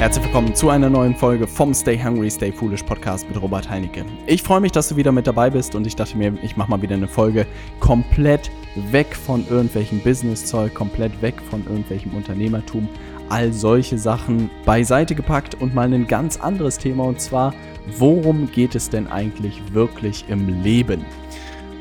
Herzlich willkommen zu einer neuen Folge vom Stay Hungry, Stay Foolish Podcast mit Robert Heinecke. Ich freue mich, dass du wieder mit dabei bist und ich dachte mir, ich mache mal wieder eine Folge komplett weg von irgendwelchem Business-Zeug, komplett weg von irgendwelchem Unternehmertum, all solche Sachen beiseite gepackt und mal ein ganz anderes Thema und zwar, worum geht es denn eigentlich wirklich im Leben?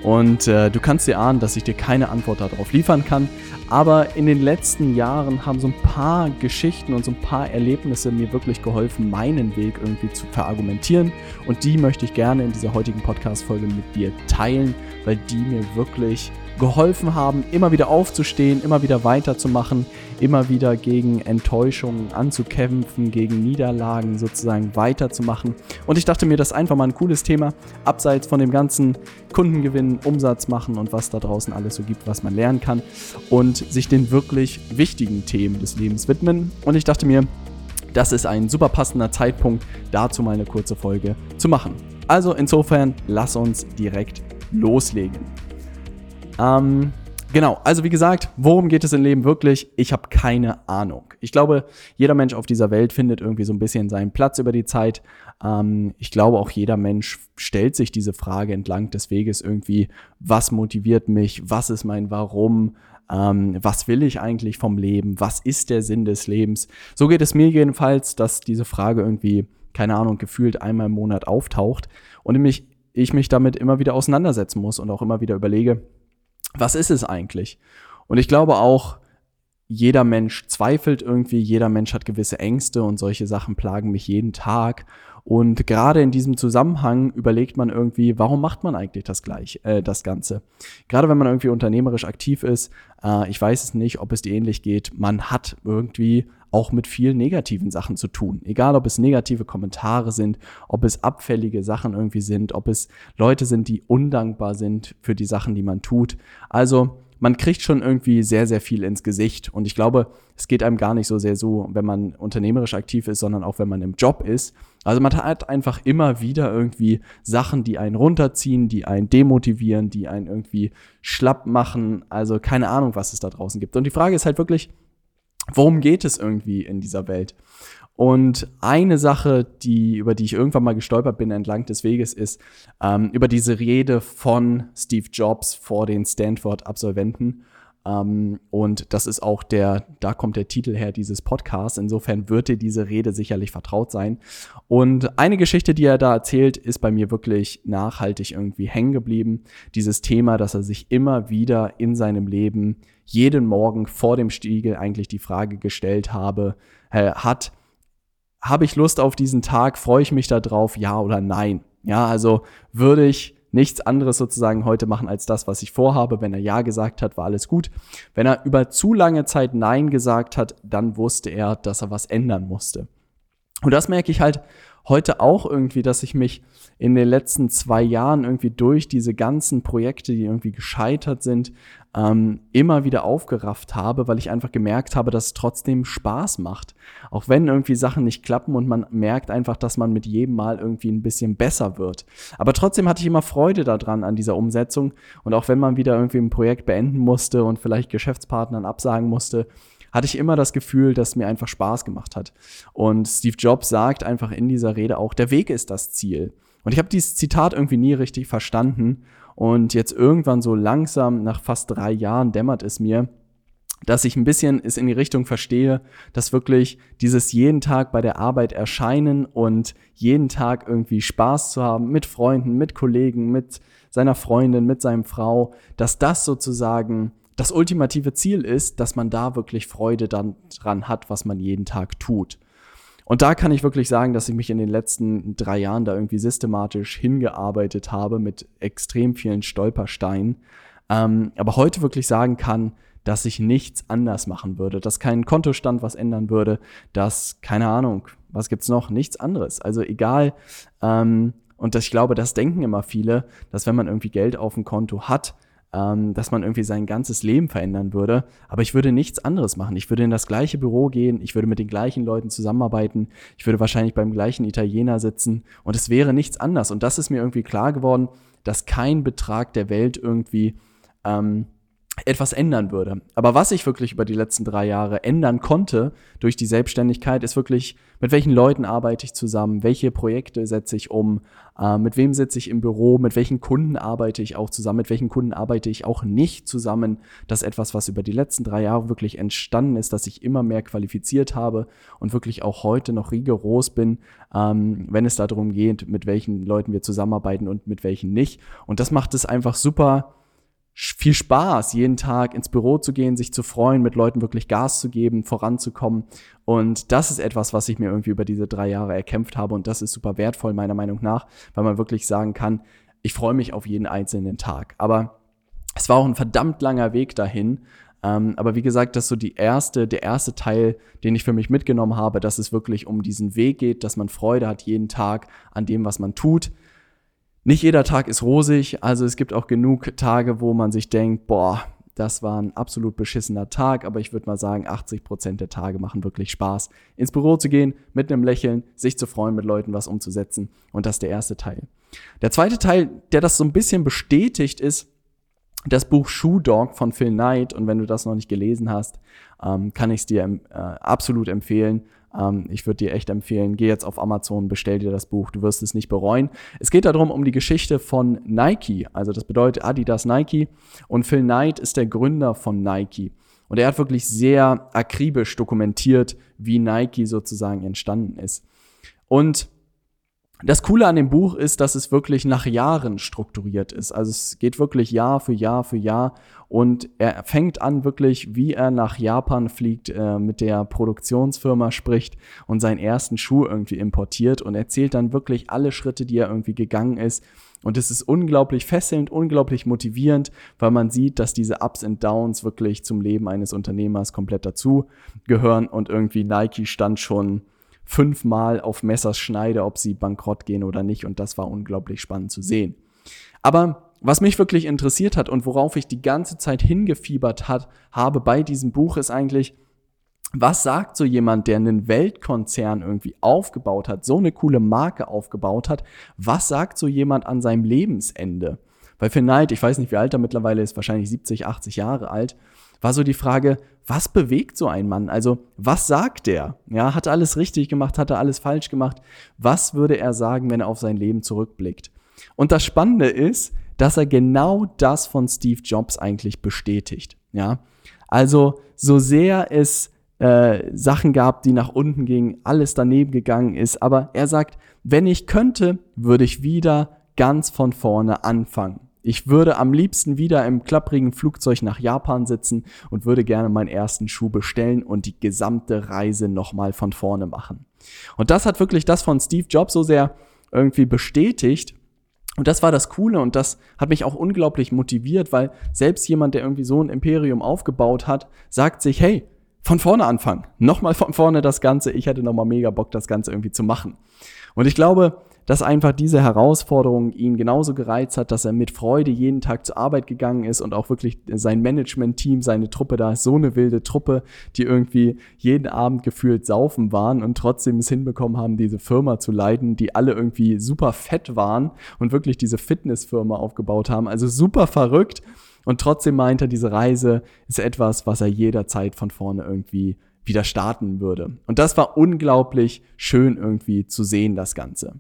Und äh, du kannst dir ahnen, dass ich dir keine Antwort darauf liefern kann. Aber in den letzten Jahren haben so ein paar Geschichten und so ein paar Erlebnisse mir wirklich geholfen, meinen Weg irgendwie zu verargumentieren. Und die möchte ich gerne in dieser heutigen Podcast-Folge mit dir teilen, weil die mir wirklich geholfen haben, immer wieder aufzustehen, immer wieder weiterzumachen, immer wieder gegen Enttäuschungen anzukämpfen, gegen Niederlagen sozusagen weiterzumachen. Und ich dachte mir, das ist einfach mal ein cooles Thema, abseits von dem ganzen Kundengewinn, Umsatz machen und was da draußen alles so gibt, was man lernen kann und sich den wirklich wichtigen Themen des Lebens widmen. Und ich dachte mir, das ist ein super passender Zeitpunkt, dazu mal eine kurze Folge zu machen. Also insofern, lass uns direkt loslegen. Ähm, genau, also wie gesagt, worum geht es im Leben wirklich? Ich habe keine Ahnung. Ich glaube, jeder Mensch auf dieser Welt findet irgendwie so ein bisschen seinen Platz über die Zeit. Ähm, ich glaube, auch jeder Mensch stellt sich diese Frage entlang des Weges irgendwie, was motiviert mich? Was ist mein Warum? Ähm, was will ich eigentlich vom Leben? Was ist der Sinn des Lebens? So geht es mir jedenfalls, dass diese Frage irgendwie, keine Ahnung, gefühlt einmal im Monat auftaucht und mich, ich mich damit immer wieder auseinandersetzen muss und auch immer wieder überlege, was ist es eigentlich? Und ich glaube auch, jeder Mensch zweifelt irgendwie, jeder Mensch hat gewisse Ängste und solche Sachen plagen mich jeden Tag. Und gerade in diesem Zusammenhang überlegt man irgendwie, warum macht man eigentlich das gleich, äh, das Ganze? Gerade wenn man irgendwie unternehmerisch aktiv ist, äh, ich weiß es nicht, ob es dir ähnlich geht, man hat irgendwie auch mit vielen negativen Sachen zu tun. Egal, ob es negative Kommentare sind, ob es abfällige Sachen irgendwie sind, ob es Leute sind, die undankbar sind für die Sachen, die man tut. Also man kriegt schon irgendwie sehr, sehr viel ins Gesicht. Und ich glaube, es geht einem gar nicht so sehr so, wenn man unternehmerisch aktiv ist, sondern auch wenn man im Job ist. Also man hat einfach immer wieder irgendwie Sachen, die einen runterziehen, die einen demotivieren, die einen irgendwie schlapp machen. Also keine Ahnung, was es da draußen gibt. Und die Frage ist halt wirklich, worum geht es irgendwie in dieser Welt? Und eine Sache, die, über die ich irgendwann mal gestolpert bin entlang des Weges, ist ähm, über diese Rede von Steve Jobs vor den Stanford-Absolventen. Ähm, und das ist auch der, da kommt der Titel her dieses Podcasts. Insofern wird dir diese Rede sicherlich vertraut sein. Und eine Geschichte, die er da erzählt, ist bei mir wirklich nachhaltig irgendwie hängen geblieben. Dieses Thema, dass er sich immer wieder in seinem Leben jeden Morgen vor dem Stiegel eigentlich die Frage gestellt habe, äh, hat, habe ich Lust auf diesen Tag? Freue ich mich darauf? Ja oder nein? Ja, also würde ich nichts anderes sozusagen heute machen als das, was ich vorhabe. Wenn er Ja gesagt hat, war alles gut. Wenn er über zu lange Zeit Nein gesagt hat, dann wusste er, dass er was ändern musste. Und das merke ich halt heute auch irgendwie, dass ich mich in den letzten zwei Jahren irgendwie durch diese ganzen Projekte, die irgendwie gescheitert sind, ähm, immer wieder aufgerafft habe, weil ich einfach gemerkt habe, dass es trotzdem Spaß macht. Auch wenn irgendwie Sachen nicht klappen und man merkt einfach, dass man mit jedem Mal irgendwie ein bisschen besser wird. Aber trotzdem hatte ich immer Freude daran an dieser Umsetzung. Und auch wenn man wieder irgendwie ein Projekt beenden musste und vielleicht Geschäftspartnern absagen musste, hatte ich immer das Gefühl, dass mir einfach Spaß gemacht hat. Und Steve Jobs sagt einfach in dieser Rede auch, der Weg ist das Ziel. Und ich habe dieses Zitat irgendwie nie richtig verstanden. Und jetzt irgendwann so langsam, nach fast drei Jahren, dämmert es mir, dass ich ein bisschen es in die Richtung verstehe, dass wirklich dieses jeden Tag bei der Arbeit erscheinen und jeden Tag irgendwie Spaß zu haben mit Freunden, mit Kollegen, mit seiner Freundin, mit seinem Frau, dass das sozusagen das ultimative Ziel ist, dass man da wirklich Freude dann dran hat, was man jeden Tag tut. Und da kann ich wirklich sagen, dass ich mich in den letzten drei Jahren da irgendwie systematisch hingearbeitet habe mit extrem vielen Stolpersteinen. Ähm, aber heute wirklich sagen kann, dass ich nichts anders machen würde, dass kein Kontostand was ändern würde, dass, keine Ahnung, was gibt's noch? Nichts anderes. Also egal, ähm, und das, ich glaube, das denken immer viele, dass wenn man irgendwie Geld auf dem Konto hat, ähm, dass man irgendwie sein ganzes Leben verändern würde. Aber ich würde nichts anderes machen. Ich würde in das gleiche Büro gehen, ich würde mit den gleichen Leuten zusammenarbeiten, ich würde wahrscheinlich beim gleichen Italiener sitzen und es wäre nichts anders. Und das ist mir irgendwie klar geworden, dass kein Betrag der Welt irgendwie ähm, etwas ändern würde. Aber was ich wirklich über die letzten drei Jahre ändern konnte durch die Selbstständigkeit, ist wirklich, mit welchen Leuten arbeite ich zusammen, welche Projekte setze ich um, äh, mit wem sitze ich im Büro, mit welchen Kunden arbeite ich auch zusammen, mit welchen Kunden arbeite ich auch nicht zusammen. Das ist etwas, was über die letzten drei Jahre wirklich entstanden ist, dass ich immer mehr qualifiziert habe und wirklich auch heute noch rigoros bin, ähm, wenn es darum geht, mit welchen Leuten wir zusammenarbeiten und mit welchen nicht. Und das macht es einfach super viel Spaß, jeden Tag ins Büro zu gehen, sich zu freuen, mit Leuten wirklich Gas zu geben, voranzukommen. Und das ist etwas, was ich mir irgendwie über diese drei Jahre erkämpft habe. Und das ist super wertvoll, meiner Meinung nach, weil man wirklich sagen kann, ich freue mich auf jeden einzelnen Tag. Aber es war auch ein verdammt langer Weg dahin. Ähm, aber wie gesagt, das ist so die erste, der erste Teil, den ich für mich mitgenommen habe, dass es wirklich um diesen Weg geht, dass man Freude hat jeden Tag an dem, was man tut nicht jeder Tag ist rosig, also es gibt auch genug Tage, wo man sich denkt, boah, das war ein absolut beschissener Tag, aber ich würde mal sagen, 80 Prozent der Tage machen wirklich Spaß, ins Büro zu gehen, mit einem Lächeln, sich zu freuen, mit Leuten was umzusetzen. Und das ist der erste Teil. Der zweite Teil, der das so ein bisschen bestätigt, ist das Buch Shoe Dog von Phil Knight. Und wenn du das noch nicht gelesen hast, ähm, kann ich es dir äh, absolut empfehlen. Ähm, ich würde dir echt empfehlen, geh jetzt auf Amazon, bestell dir das Buch, du wirst es nicht bereuen. Es geht darum, um die Geschichte von Nike, also das bedeutet Adidas Nike. Und Phil Knight ist der Gründer von Nike. Und er hat wirklich sehr akribisch dokumentiert, wie Nike sozusagen entstanden ist. Und das Coole an dem Buch ist, dass es wirklich nach Jahren strukturiert ist. Also es geht wirklich Jahr für Jahr für Jahr und er fängt an wirklich, wie er nach Japan fliegt, äh, mit der Produktionsfirma spricht und seinen ersten Schuh irgendwie importiert und erzählt dann wirklich alle Schritte, die er irgendwie gegangen ist. Und es ist unglaublich fesselnd, unglaublich motivierend, weil man sieht, dass diese Ups und Downs wirklich zum Leben eines Unternehmers komplett dazu gehören und irgendwie Nike stand schon fünfmal auf Messers Schneide, ob sie bankrott gehen oder nicht. Und das war unglaublich spannend zu sehen. Aber was mich wirklich interessiert hat und worauf ich die ganze Zeit hingefiebert hat, habe bei diesem Buch ist eigentlich, was sagt so jemand, der einen Weltkonzern irgendwie aufgebaut hat, so eine coole Marke aufgebaut hat, was sagt so jemand an seinem Lebensende? Weil für Knight, ich weiß nicht, wie alt er mittlerweile ist, wahrscheinlich 70, 80 Jahre alt, war so die Frage, was bewegt so ein Mann? Also, was sagt er? Ja, hat er alles richtig gemacht? Hat er alles falsch gemacht? Was würde er sagen, wenn er auf sein Leben zurückblickt? Und das Spannende ist, dass er genau das von Steve Jobs eigentlich bestätigt. Ja, also, so sehr es äh, Sachen gab, die nach unten gingen, alles daneben gegangen ist, aber er sagt, wenn ich könnte, würde ich wieder ganz von vorne anfangen. Ich würde am liebsten wieder im klapprigen Flugzeug nach Japan sitzen und würde gerne meinen ersten Schuh bestellen und die gesamte Reise nochmal von vorne machen. Und das hat wirklich das von Steve Jobs so sehr irgendwie bestätigt. Und das war das Coole und das hat mich auch unglaublich motiviert, weil selbst jemand, der irgendwie so ein Imperium aufgebaut hat, sagt sich, hey, von vorne anfangen. Nochmal von vorne das Ganze. Ich hätte nochmal mega Bock, das Ganze irgendwie zu machen. Und ich glaube, dass einfach diese Herausforderung ihn genauso gereizt hat, dass er mit Freude jeden Tag zur Arbeit gegangen ist und auch wirklich sein Management-Team, seine Truppe da ist so eine wilde Truppe, die irgendwie jeden Abend gefühlt saufen waren und trotzdem es hinbekommen haben, diese Firma zu leiten, die alle irgendwie super fett waren und wirklich diese Fitnessfirma aufgebaut haben. Also super verrückt. Und trotzdem meint er, diese Reise ist etwas, was er jederzeit von vorne irgendwie wieder starten würde. Und das war unglaublich schön irgendwie zu sehen, das Ganze.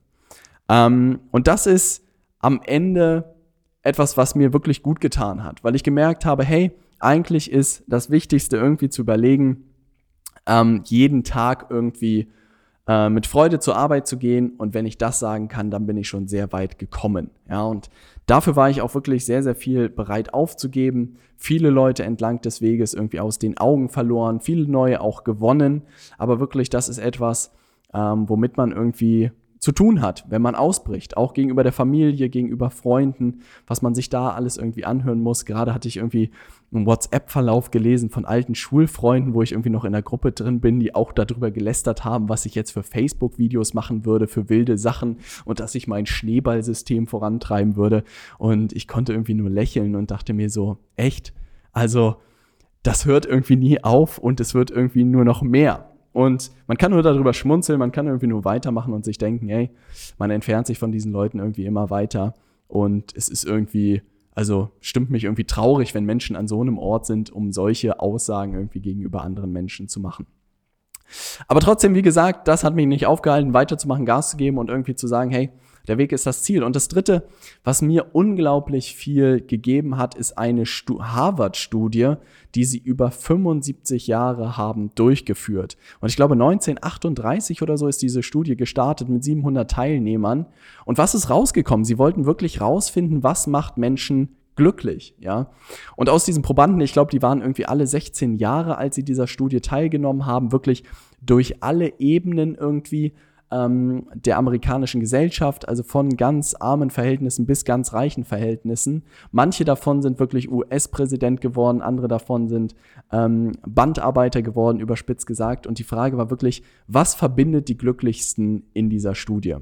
Ähm, und das ist am Ende etwas, was mir wirklich gut getan hat, weil ich gemerkt habe, hey, eigentlich ist das Wichtigste irgendwie zu überlegen, ähm, jeden Tag irgendwie äh, mit Freude zur Arbeit zu gehen. Und wenn ich das sagen kann, dann bin ich schon sehr weit gekommen. Ja, und dafür war ich auch wirklich sehr, sehr viel bereit aufzugeben. Viele Leute entlang des Weges irgendwie aus den Augen verloren, viele neue auch gewonnen. Aber wirklich, das ist etwas, ähm, womit man irgendwie zu tun hat, wenn man ausbricht, auch gegenüber der Familie, gegenüber Freunden, was man sich da alles irgendwie anhören muss. Gerade hatte ich irgendwie einen WhatsApp-Verlauf gelesen von alten Schulfreunden, wo ich irgendwie noch in der Gruppe drin bin, die auch darüber gelästert haben, was ich jetzt für Facebook-Videos machen würde, für wilde Sachen und dass ich mein Schneeballsystem vorantreiben würde. Und ich konnte irgendwie nur lächeln und dachte mir so, echt? Also, das hört irgendwie nie auf und es wird irgendwie nur noch mehr. Und man kann nur darüber schmunzeln, man kann irgendwie nur weitermachen und sich denken, ey, man entfernt sich von diesen Leuten irgendwie immer weiter. Und es ist irgendwie, Also stimmt mich irgendwie traurig, wenn Menschen an so einem Ort sind, um solche Aussagen irgendwie gegenüber anderen Menschen zu machen. Aber trotzdem, wie gesagt, das hat mich nicht aufgehalten, weiterzumachen, Gas zu geben und irgendwie zu sagen, hey, der Weg ist das Ziel. Und das Dritte, was mir unglaublich viel gegeben hat, ist eine Harvard-Studie, die sie über 75 Jahre haben durchgeführt. Und ich glaube, 1938 oder so ist diese Studie gestartet mit 700 Teilnehmern. Und was ist rausgekommen? Sie wollten wirklich rausfinden, was macht Menschen glücklich, ja. Und aus diesen Probanden, ich glaube, die waren irgendwie alle 16 Jahre, als sie dieser Studie teilgenommen haben, wirklich durch alle Ebenen irgendwie ähm, der amerikanischen Gesellschaft, also von ganz armen Verhältnissen bis ganz reichen Verhältnissen. Manche davon sind wirklich US-Präsident geworden, andere davon sind ähm, Bandarbeiter geworden, überspitzt gesagt. Und die Frage war wirklich, was verbindet die Glücklichsten in dieser Studie?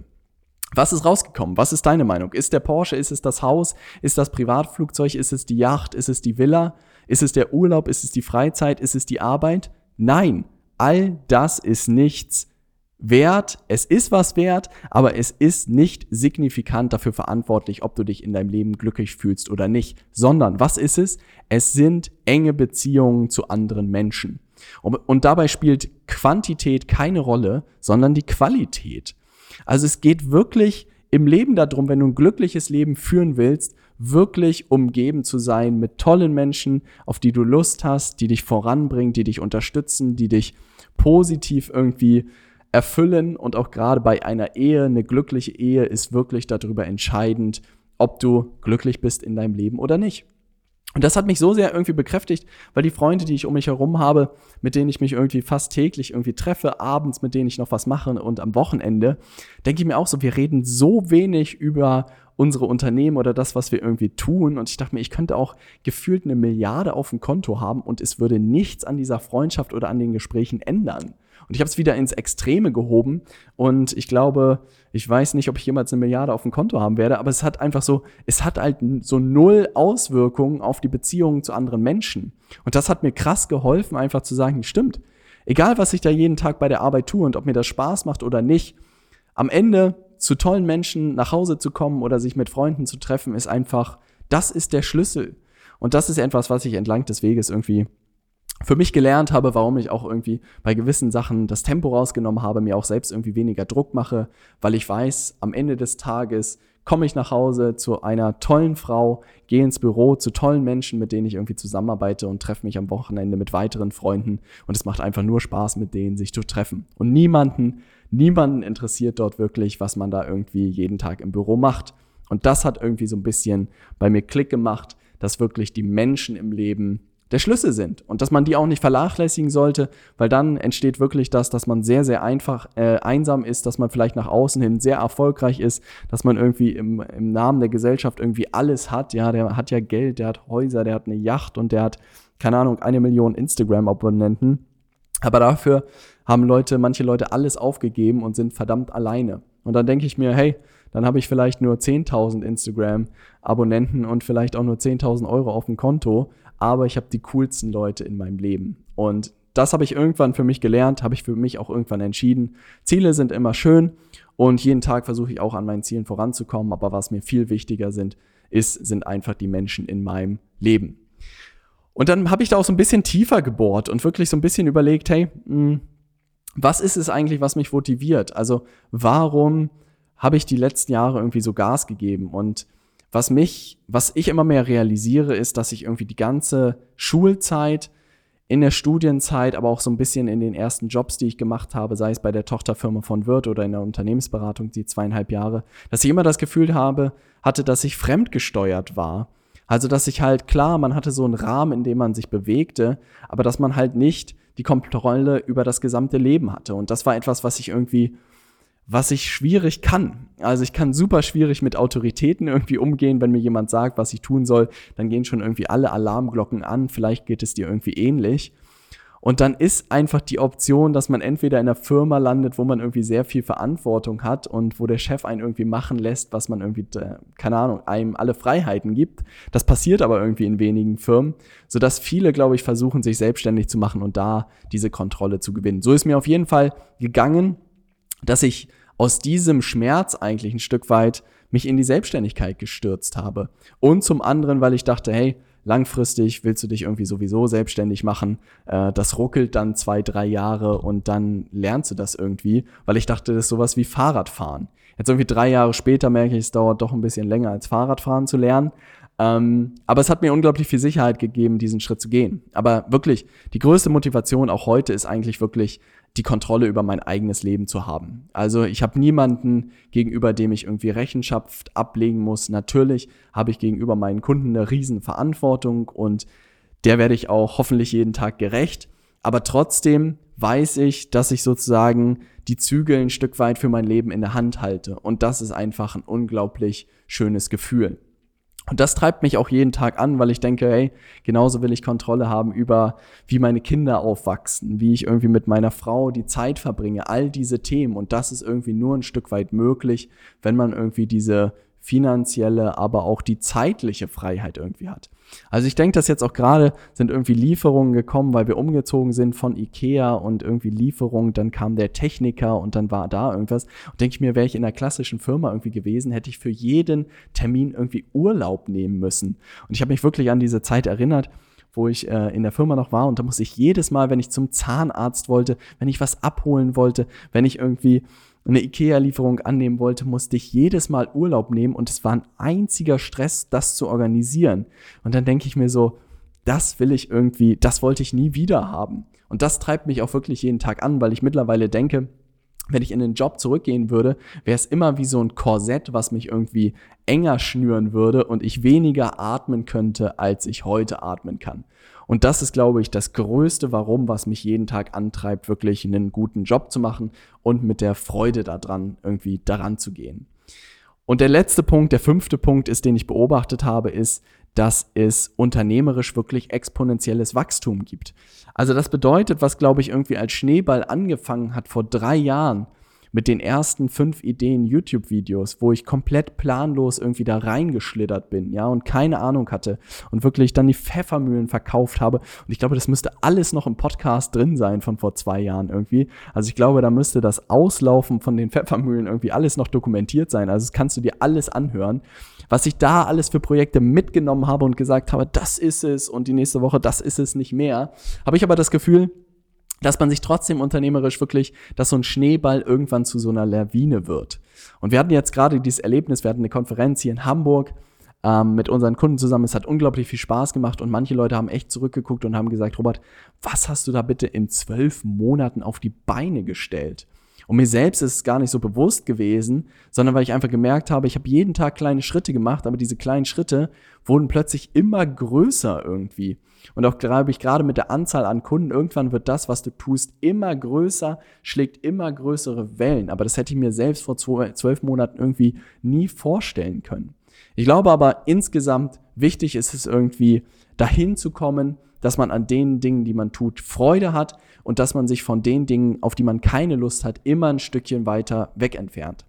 Was ist rausgekommen? Was ist deine Meinung? Ist der Porsche? Ist es das Haus? Ist das Privatflugzeug? Ist es die Yacht? Ist es die Villa? Ist es der Urlaub? Ist es die Freizeit? Ist es die Arbeit? Nein, all das ist nichts wert. Es ist was wert, aber es ist nicht signifikant dafür verantwortlich, ob du dich in deinem Leben glücklich fühlst oder nicht, sondern was ist es? Es sind enge Beziehungen zu anderen Menschen. Und, und dabei spielt Quantität keine Rolle, sondern die Qualität. Also es geht wirklich im Leben darum, wenn du ein glückliches Leben führen willst, wirklich umgeben zu sein mit tollen Menschen, auf die du Lust hast, die dich voranbringen, die dich unterstützen, die dich positiv irgendwie erfüllen und auch gerade bei einer Ehe, eine glückliche Ehe ist wirklich darüber entscheidend, ob du glücklich bist in deinem Leben oder nicht. Und das hat mich so sehr irgendwie bekräftigt, weil die Freunde, die ich um mich herum habe, mit denen ich mich irgendwie fast täglich irgendwie treffe, abends, mit denen ich noch was mache und am Wochenende, denke ich mir auch so, wir reden so wenig über unsere Unternehmen oder das, was wir irgendwie tun. Und ich dachte mir, ich könnte auch gefühlt eine Milliarde auf dem Konto haben und es würde nichts an dieser Freundschaft oder an den Gesprächen ändern. Und ich habe es wieder ins Extreme gehoben. Und ich glaube, ich weiß nicht, ob ich jemals eine Milliarde auf dem Konto haben werde, aber es hat einfach so, es hat halt so null Auswirkungen auf die Beziehungen zu anderen Menschen. Und das hat mir krass geholfen, einfach zu sagen, stimmt. Egal, was ich da jeden Tag bei der Arbeit tue und ob mir das Spaß macht oder nicht, am Ende zu tollen Menschen nach Hause zu kommen oder sich mit Freunden zu treffen, ist einfach, das ist der Schlüssel. Und das ist etwas, was ich entlang des Weges irgendwie für mich gelernt habe, warum ich auch irgendwie bei gewissen Sachen das Tempo rausgenommen habe, mir auch selbst irgendwie weniger Druck mache, weil ich weiß, am Ende des Tages komme ich nach Hause zu einer tollen Frau, gehe ins Büro zu tollen Menschen, mit denen ich irgendwie zusammenarbeite und treffe mich am Wochenende mit weiteren Freunden und es macht einfach nur Spaß, mit denen sich zu treffen. Und niemanden, niemanden interessiert dort wirklich, was man da irgendwie jeden Tag im Büro macht. Und das hat irgendwie so ein bisschen bei mir Klick gemacht, dass wirklich die Menschen im Leben der Schlüssel sind und dass man die auch nicht vernachlässigen sollte, weil dann entsteht wirklich das, dass man sehr, sehr einfach äh, einsam ist, dass man vielleicht nach außen hin sehr erfolgreich ist, dass man irgendwie im, im Namen der Gesellschaft irgendwie alles hat. Ja, der hat ja Geld, der hat Häuser, der hat eine Yacht und der hat, keine Ahnung, eine Million Instagram-Abonnenten. Aber dafür haben Leute, manche Leute alles aufgegeben und sind verdammt alleine. Und dann denke ich mir, hey, dann habe ich vielleicht nur 10.000 Instagram-Abonnenten und vielleicht auch nur 10.000 Euro auf dem Konto, aber ich habe die coolsten Leute in meinem Leben. Und das habe ich irgendwann für mich gelernt, habe ich für mich auch irgendwann entschieden. Ziele sind immer schön und jeden Tag versuche ich auch an meinen Zielen voranzukommen, aber was mir viel wichtiger sind, ist, sind einfach die Menschen in meinem Leben. Und dann habe ich da auch so ein bisschen tiefer gebohrt und wirklich so ein bisschen überlegt, hey, mh, hm, was ist es eigentlich, was mich motiviert? Also warum habe ich die letzten Jahre irgendwie so Gas gegeben? Und was mich, was ich immer mehr realisiere, ist, dass ich irgendwie die ganze Schulzeit, in der Studienzeit, aber auch so ein bisschen in den ersten Jobs, die ich gemacht habe, sei es bei der Tochterfirma von Wirt oder in der Unternehmensberatung, die zweieinhalb Jahre, dass ich immer das Gefühl habe, hatte, dass ich fremdgesteuert war. Also, dass ich halt, klar, man hatte so einen Rahmen, in dem man sich bewegte, aber dass man halt nicht die Kontrolle über das gesamte Leben hatte. Und das war etwas, was ich irgendwie was ich schwierig kann. Also ich kann super schwierig mit Autoritäten irgendwie umgehen, wenn mir jemand sagt, was ich tun soll, dann gehen schon irgendwie alle Alarmglocken an, vielleicht geht es dir irgendwie ähnlich. Und dann ist einfach die Option, dass man entweder in einer Firma landet, wo man irgendwie sehr viel Verantwortung hat und wo der Chef einen irgendwie machen lässt, was man irgendwie, äh, keine Ahnung, einem alle Freiheiten gibt. Das passiert aber irgendwie in wenigen Firmen, sodass viele, glaube ich, versuchen, sich selbstständig zu machen und da diese Kontrolle zu gewinnen. So ist mir auf jeden Fall gegangen, dass ich aus diesem Schmerz eigentlich ein Stück weit mich in die Selbstständigkeit gestürzt habe. Und zum anderen, weil ich dachte, hey, langfristig willst du dich irgendwie sowieso selbstständig machen. Äh, das ruckelt dann zwei, drei Jahre und dann lernst du das irgendwie, weil ich dachte, das ist sowas wie Fahrradfahren. Jetzt irgendwie drei Jahre später merke ich, es dauert doch ein bisschen länger als Fahrradfahren zu lernen. Ähm, aber es hat mir unglaublich viel Sicherheit gegeben, diesen Schritt zu gehen. Aber wirklich, die größte Motivation auch heute ist eigentlich wirklich die Kontrolle über mein eigenes Leben zu haben. Also ich habe niemanden gegenüber dem ich irgendwie Rechenschaft ablegen muss. Natürlich habe ich gegenüber meinen Kunden eine riesen Verantwortung und der werde ich auch hoffentlich jeden Tag gerecht. Aber trotzdem weiß ich, dass ich sozusagen die Zügel ein Stück weit für mein Leben in der Hand halte. Und das ist einfach ein unglaublich schönes Gefühl. Und das treibt mich auch jeden Tag an, weil ich denke, hey, genauso will ich Kontrolle haben über, wie meine Kinder aufwachsen, wie ich irgendwie mit meiner Frau die Zeit verbringe, all diese Themen. Und das ist irgendwie nur ein Stück weit möglich, wenn man irgendwie diese finanzielle, aber auch die zeitliche Freiheit irgendwie hat. Also ich denke, dass jetzt auch gerade sind irgendwie Lieferungen gekommen, weil wir umgezogen sind von Ikea und irgendwie Lieferungen, dann kam der Techniker und dann war da irgendwas. Und denke ich mir, wäre ich in einer klassischen Firma irgendwie gewesen, hätte ich für jeden Termin irgendwie Urlaub nehmen müssen. Und ich habe mich wirklich an diese Zeit erinnert, wo ich äh, in der Firma noch war und da musste ich jedes Mal, wenn ich zum Zahnarzt wollte, wenn ich was abholen wollte, wenn ich irgendwie eine IKEA-Lieferung annehmen wollte, musste ich jedes Mal Urlaub nehmen und es war ein einziger Stress, das zu organisieren. Und dann denke ich mir so, das will ich irgendwie, das wollte ich nie wieder haben. Und das treibt mich auch wirklich jeden Tag an, weil ich mittlerweile denke, wenn ich in den Job zurückgehen würde, wäre es immer wie so ein Korsett, was mich irgendwie enger schnüren würde und ich weniger atmen könnte, als ich heute atmen kann. Und das ist, glaube ich, das größte Warum, was mich jeden Tag antreibt, wirklich einen guten Job zu machen und mit der Freude daran irgendwie daran zu gehen. Und der letzte Punkt, der fünfte Punkt ist, den ich beobachtet habe, ist, dass es unternehmerisch wirklich exponentielles Wachstum gibt. Also das bedeutet, was glaube ich irgendwie als Schneeball angefangen hat vor drei Jahren, mit den ersten fünf Ideen YouTube-Videos, wo ich komplett planlos irgendwie da reingeschlittert bin, ja, und keine Ahnung hatte und wirklich dann die Pfeffermühlen verkauft habe. Und ich glaube, das müsste alles noch im Podcast drin sein von vor zwei Jahren irgendwie. Also ich glaube, da müsste das Auslaufen von den Pfeffermühlen irgendwie alles noch dokumentiert sein. Also das kannst du dir alles anhören, was ich da alles für Projekte mitgenommen habe und gesagt habe, das ist es und die nächste Woche, das ist es nicht mehr. Habe ich aber das Gefühl, dass man sich trotzdem unternehmerisch wirklich, dass so ein Schneeball irgendwann zu so einer Lawine wird. Und wir hatten jetzt gerade dieses Erlebnis, wir hatten eine Konferenz hier in Hamburg ähm, mit unseren Kunden zusammen. Es hat unglaublich viel Spaß gemacht und manche Leute haben echt zurückgeguckt und haben gesagt, Robert, was hast du da bitte in zwölf Monaten auf die Beine gestellt? Und mir selbst ist es gar nicht so bewusst gewesen, sondern weil ich einfach gemerkt habe, ich habe jeden Tag kleine Schritte gemacht, aber diese kleinen Schritte wurden plötzlich immer größer irgendwie. Und auch glaube ich, gerade mit der Anzahl an Kunden, irgendwann wird das, was du tust, immer größer, schlägt immer größere Wellen. Aber das hätte ich mir selbst vor zwölf Monaten irgendwie nie vorstellen können. Ich glaube aber insgesamt wichtig ist es irgendwie, dahin zu kommen, dass man an den Dingen, die man tut, Freude hat und dass man sich von den Dingen, auf die man keine Lust hat, immer ein Stückchen weiter weg entfernt.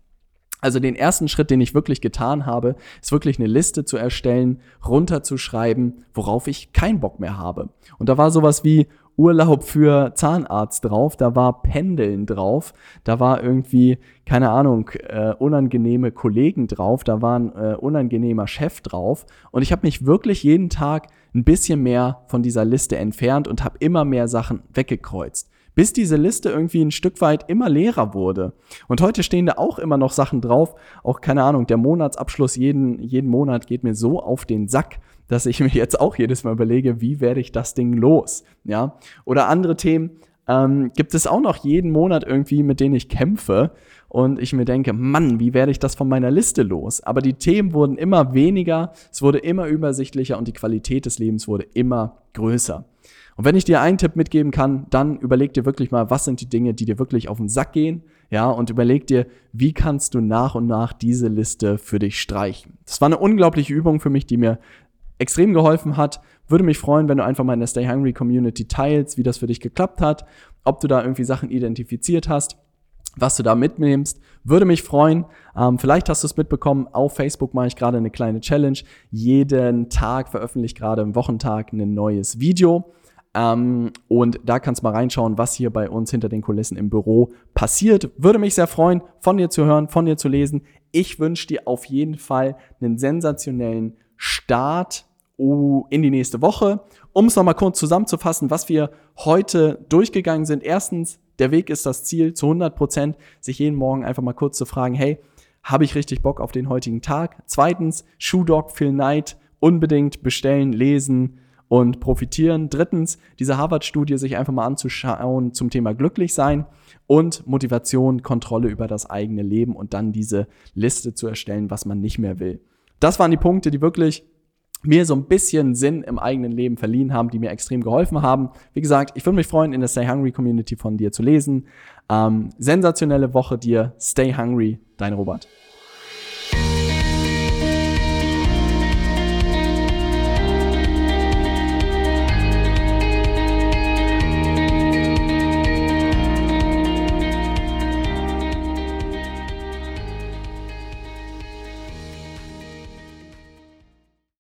Also den ersten Schritt, den ich wirklich getan habe, ist wirklich eine Liste zu erstellen, runterzuschreiben, worauf ich keinen Bock mehr habe. Und da war sowas wie Urlaub für Zahnarzt drauf, da war Pendeln drauf, da war irgendwie, keine Ahnung, äh, unangenehme Kollegen drauf, da war ein äh, unangenehmer Chef drauf. Und ich habe mich wirklich jeden Tag ein bisschen mehr von dieser Liste entfernt und habe immer mehr Sachen weggekreuzt bis diese Liste irgendwie ein Stück weit immer leerer wurde. Und heute stehen da auch immer noch Sachen drauf. Auch keine Ahnung, der Monatsabschluss jeden, jeden Monat geht mir so auf den Sack, dass ich mir jetzt auch jedes Mal überlege, wie werde ich das Ding los? Ja. Oder andere Themen ähm, gibt es auch noch jeden Monat irgendwie, mit denen ich kämpfe. Und ich mir denke, Mann, wie werde ich das von meiner Liste los? Aber die Themen wurden immer weniger, es wurde immer übersichtlicher und die Qualität des Lebens wurde immer größer. Und wenn ich dir einen Tipp mitgeben kann, dann überleg dir wirklich mal, was sind die Dinge, die dir wirklich auf den Sack gehen, ja, und überleg dir, wie kannst du nach und nach diese Liste für dich streichen. Das war eine unglaubliche Übung für mich, die mir extrem geholfen hat. Würde mich freuen, wenn du einfach mal in der Stay Hungry Community teilst, wie das für dich geklappt hat, ob du da irgendwie Sachen identifiziert hast was du da mitnimmst. Würde mich freuen. Ähm, vielleicht hast du es mitbekommen. Auf Facebook mache ich gerade eine kleine Challenge. Jeden Tag veröffentliche ich gerade im Wochentag ein neues Video. Ähm, und da kannst du mal reinschauen, was hier bei uns hinter den Kulissen im Büro passiert. Würde mich sehr freuen, von dir zu hören, von dir zu lesen. Ich wünsche dir auf jeden Fall einen sensationellen Start in die nächste Woche. Um es nochmal kurz zusammenzufassen, was wir heute durchgegangen sind. Erstens, der Weg ist das Ziel zu 100 Prozent, sich jeden Morgen einfach mal kurz zu fragen, hey, habe ich richtig Bock auf den heutigen Tag? Zweitens, Shoe Dog Phil Knight unbedingt bestellen, lesen und profitieren. Drittens, diese Harvard-Studie sich einfach mal anzuschauen zum Thema glücklich sein und Motivation, Kontrolle über das eigene Leben und dann diese Liste zu erstellen, was man nicht mehr will. Das waren die Punkte, die wirklich mir so ein bisschen Sinn im eigenen Leben verliehen haben, die mir extrem geholfen haben. Wie gesagt, ich würde mich freuen, in der Stay Hungry Community von dir zu lesen. Ähm, sensationelle Woche dir. Stay hungry, dein Robert.